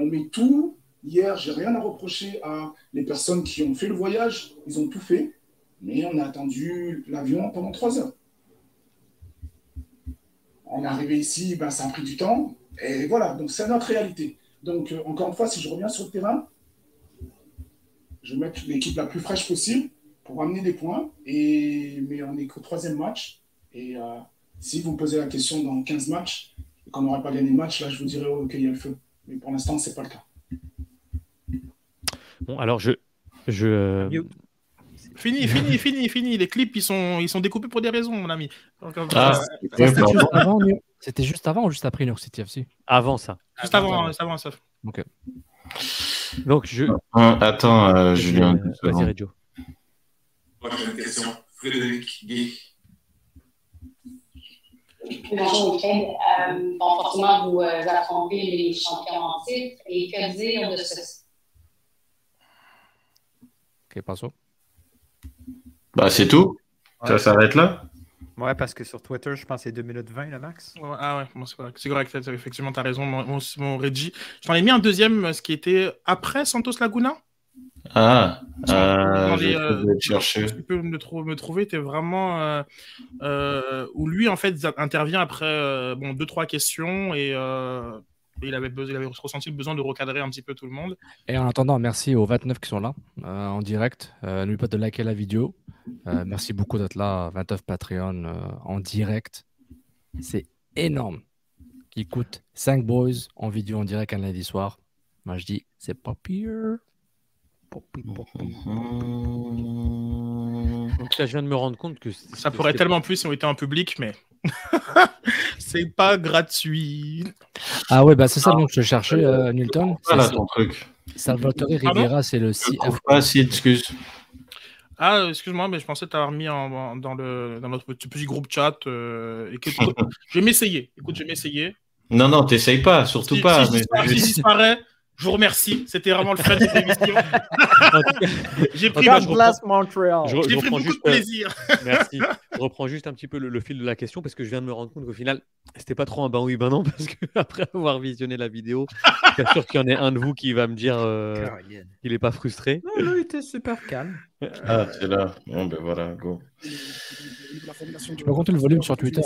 on met tout. Hier, j'ai rien à reprocher à les personnes qui ont fait le voyage. Ils ont tout fait. Mais on a attendu l'avion pendant trois heures. On est arrivé ici, ben, ça a pris du temps. Et voilà, donc c'est notre réalité. Donc, euh, encore une fois, si je reviens sur le terrain, je vais mettre l'équipe la plus fraîche possible pour amener des points. Et... Mais on est qu'au troisième match. Et euh, si vous me posez la question dans 15 matchs et qu'on n'aurait pas gagné le match, là, je vous dirais oh, qu'il y a le feu. Mais pour l'instant, ce n'est pas le cas. Bon, alors je. je... Euh, fini, fini, fini, fini. Les clips, ils sont, ils sont découpés pour des raisons, mon ami. Ah, C'était juste, avant ou juste après New York City FC Avant ça. Juste avant, avant, avant ça. Ok. Donc je. attends, euh, Julien. Vas-y, Reggio. Moi, j'ai une question. Frédéric Euh, bon, forcément, vous euh, affrontez les champions en titre. Et que dire de ce. Ok, passons. Bah, c'est tout. Ça s'arrête là. Ouais, parce que sur Twitter, je pense que c'est 2 minutes 20, le max. ah ouais, bon, c'est correct. C'est correct. Effectivement, tu as raison, mon, mon, mon Reggie. Je t'en ai mis un deuxième, ce qui était après Santos Laguna? Ah, euh, je euh, chercher. Tu peux me, trou me trouver, tu es vraiment. Euh, euh, où lui, en fait, intervient après euh, bon, deux, trois questions et il avait, il avait ressenti le besoin de recadrer un petit peu tout le monde. Et en attendant, merci aux 29 qui sont là en direct. N'oubliez pas de liker la vidéo. merci beaucoup d'être là, 29 Patreon en direct. C'est énorme. Qui coûte 5 boys en vidéo en direct un lundi soir. Moi, je dis, c'est pas pire. Donc là, je viens de me rendre compte que ça pourrait tellement plus si on était en public, mais c'est pas gratuit. Ah ouais, bah c'est ça ah. que je cherchais, euh, Newton. Voilà ton truc. Salvatore Riviera, c'est le. Ah, si, excuse. Ah, excuse-moi, mais je pensais t'avoir mis en, dans, le, dans notre petit, groupe chat. Euh, et je vais m'essayer. Écoute, je vais m'essayer. Non, non, t'essayes pas, surtout pas. Si, mais... si, disparaît, je vous remercie. C'était vraiment le fun de l'émission. J'ai pris, place Montréal. J'ai pris juste, de euh, plaisir. merci. Je reprends juste un petit peu le, fil de la question parce que je viens de me rendre compte qu'au final, c'était pas trop un ben oui, ben non parce qu'après avoir visionné la vidéo, je suis sûr qu'il y en ait un de vous qui va me dire euh, qu'il n'est pas frustré. Non, non, il était super calme. Ah, c'est là. Bon, ben voilà, go. Tu peux compter le volume sur Twitter,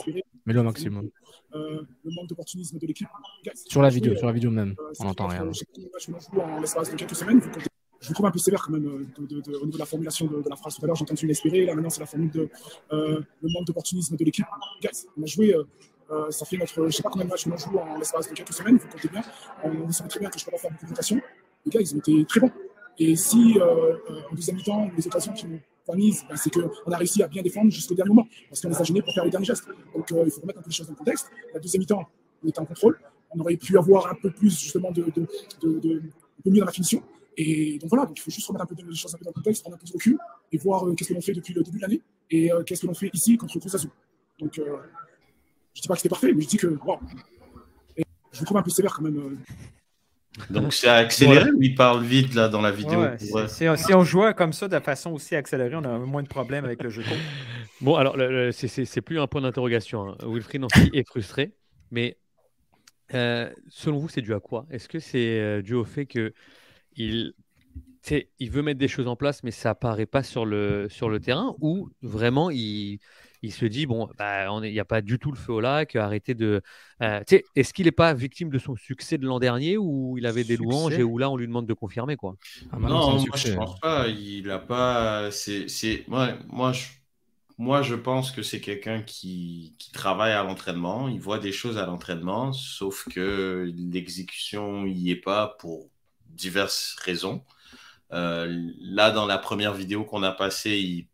mais le maximum. Euh, le manque d'opportunisme de l'équipe. Sur la vidéo, sur la vidéo même, euh, on n'entend rien. En l'espace de quelques semaines, je vous trouve un peu sévère quand même euh, au niveau de la formulation de, la phrase tout à l'heure. J'ai entendu l'inspirer. Là, maintenant, c'est la formule de euh, le manque d'opportunisme de l'équipe. on a joué, euh, ça fait notre, je ne sais pas combien de matchs on joue en l'espace de quelques semaines, vous comptez bien. On, sait très bien que je peux pas faire beaucoup de. Les gars, ils ont été très bons. Et si, en deuxième mi-temps, les occasions qui nous ben, c'est qu'on a réussi à bien défendre jusqu'au dernier moment, parce qu'on les a gênés pour faire les derniers gestes. Donc euh, il faut remettre un peu les choses dans le contexte. La deuxième mi-temps, on était en contrôle. On aurait pu avoir un peu plus justement de, mieux dans la finition. Et donc voilà, il faut juste remettre un peu les choses un peu dans le contexte, prendre un peu de recul et voir euh, qu'est-ce que l'on fait depuis le début de l'année et euh, qu'est-ce que l'on fait ici contre Cruz Azul. Donc euh, je dis pas que c'était parfait, mais je dis que wow. Je vous trouve un peu sévère quand même donc c'est accéléré ou il parle vite là dans la vidéo si, on jouait comme ça de façon aussi accélérée, on a moins de problèmes avec le jeu. bon, alors c'est plus un point d'interrogation. Hein. Wilfried est frustré, mais euh, selon vous, c'est dû à quoi? Est-ce que c'est euh, dû au fait que il, il veut mettre des choses en place, mais ça apparaît pas sur le, sur le terrain, ou vraiment il il se dit bon, bah, il n'y a pas du tout le feu au lac, arrêtez de. Euh, est-ce qu'il n'est pas victime de son succès de l'an dernier où il avait des louanges et où là on lui demande de confirmer quoi? Ah, Non, moi je pense pas. Il a pas. C'est, moi, moi, je... moi je pense que c'est quelqu'un qui... qui travaille à l'entraînement. Il voit des choses à l'entraînement, sauf que l'exécution n'y est pas pour diverses raisons. Euh, là, dans la première vidéo qu'on a passée,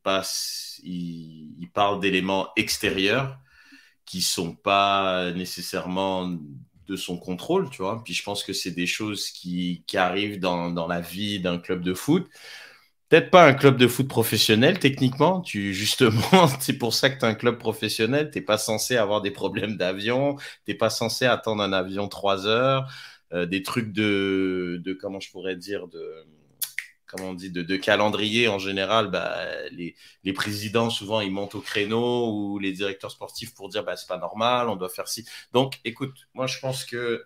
il, parle d'éléments extérieurs qui sont pas nécessairement de son contrôle, tu vois. Puis je pense que c'est des choses qui, arrivent dans, la vie d'un club de foot. Peut-être pas un club de foot professionnel, techniquement. Tu, justement, c'est pour ça que tu es un club professionnel. Tu pas censé avoir des problèmes d'avion. Tu pas censé attendre un avion trois heures. Euh, des trucs de, de, comment je pourrais dire, de, comment on dit, de, calendrier en général, bah, les, présidents, souvent, ils montent au créneau ou les directeurs sportifs pour dire, bah, c'est pas normal, on doit faire ci. Donc, écoute, moi, je pense que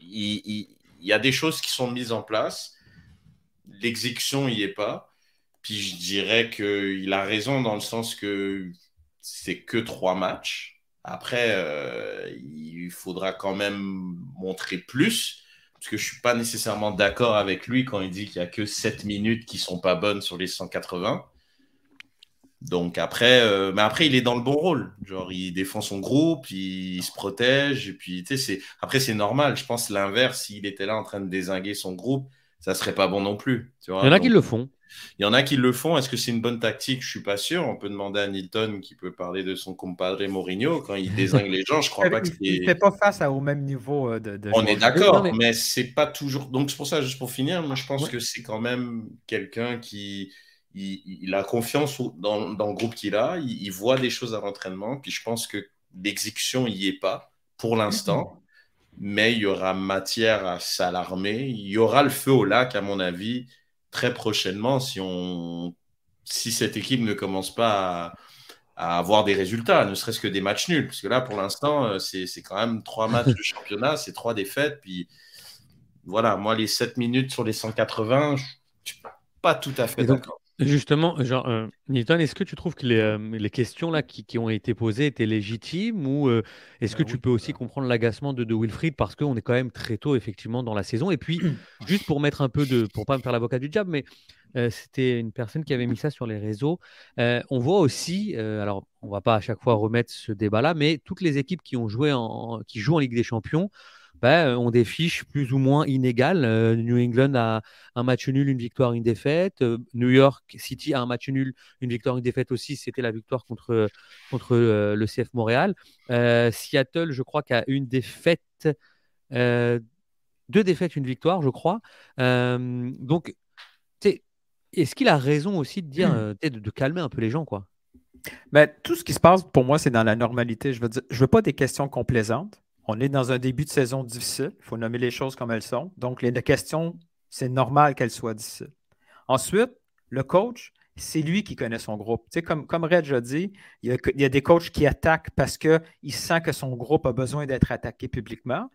il, il y a des choses qui sont mises en place. L'exécution n'y est pas. Puis je dirais qu'il a raison dans le sens que c'est que trois matchs. Après, euh, il faudra quand même montrer plus, parce que je ne suis pas nécessairement d'accord avec lui quand il dit qu'il n'y a que 7 minutes qui ne sont pas bonnes sur les 180. Donc après, euh, mais après, il est dans le bon rôle. Genre, il défend son groupe, il, se protège, et puis, tu sais, après, c'est normal. Je pense l'inverse, s'il était là en train de désinguer son groupe, ça serait pas bon non plus. il y en a qui le font. Il y en a qui le font. Est-ce que c'est une bonne tactique? Je suis pas sûr. On peut demander à Nilton qui peut parler de son compadre Mourinho quand il désingue les gens. Je crois pas que Il fait pas face au même niveau euh, de. On est d'accord, mais, c'est pas toujours. Donc c'est pour ça, juste pour finir, moi je pense que c'est quand même quelqu'un qui il, a confiance dans, le groupe qu'il a. Il, voit des choses à l'entraînement. Puis je pense que l'exécution n'y est pas pour l'instant. Mais il y aura matière à s'alarmer. Il y aura le feu au lac, à mon avis très prochainement si, on, si cette équipe ne commence pas à, avoir des résultats, ne serait-ce que des matchs nuls. Parce que là, pour l'instant, euh, c'est quand même trois matchs de championnat, c'est trois défaites. Puis voilà, moi, les 7 minutes sur les 180, je ne suis pas tout à fait d'accord. Justement, genre, euh, est-ce que tu trouves que les, euh, les questions là qui, qui, ont été posées étaient légitimes ou est-ce que bah tu peux aussi comprendre l'agacement de, de Wilfried parce qu'on est quand même très tôt effectivement dans la saison? Et puis, juste pour mettre un peu de, pour pas me faire l'avocat du diable, mais c'était une personne qui avait mis ça sur les réseaux. on voit aussi, alors on va pas à chaque fois remettre ce débat-là, mais toutes les équipes qui ont joué en, qui jouent en Ligue des Champions bah, ont des fiches plus ou moins inégales. Euh, New England a un match nul, une victoire, une défaite. Euh, New York City a un match nul, une victoire, une défaite aussi. C'était la victoire contre, contre euh, le CF Montréal. Seattle, je crois, a une défaite, deux défaites, une victoire, je crois. donc, est-ce qu'il a raison aussi de dire, de, de, calmer un peu les gens, quoi? Ben, tout ce qui se passe pour moi, c'est dans la normalité. Je veux je veux pas des questions complaisantes. On est dans un début de saison difficile. Il faut nommer les choses comme elles sont. Donc, les questions, c'est normal qu'elles soient difficiles. Ensuite, le coach, c'est lui qui connaît son groupe. Tu comme, comme Reg a dit, il y a, des coachs qui attaquent parce qu'il sent que son groupe a besoin d'être attaqué publiquement.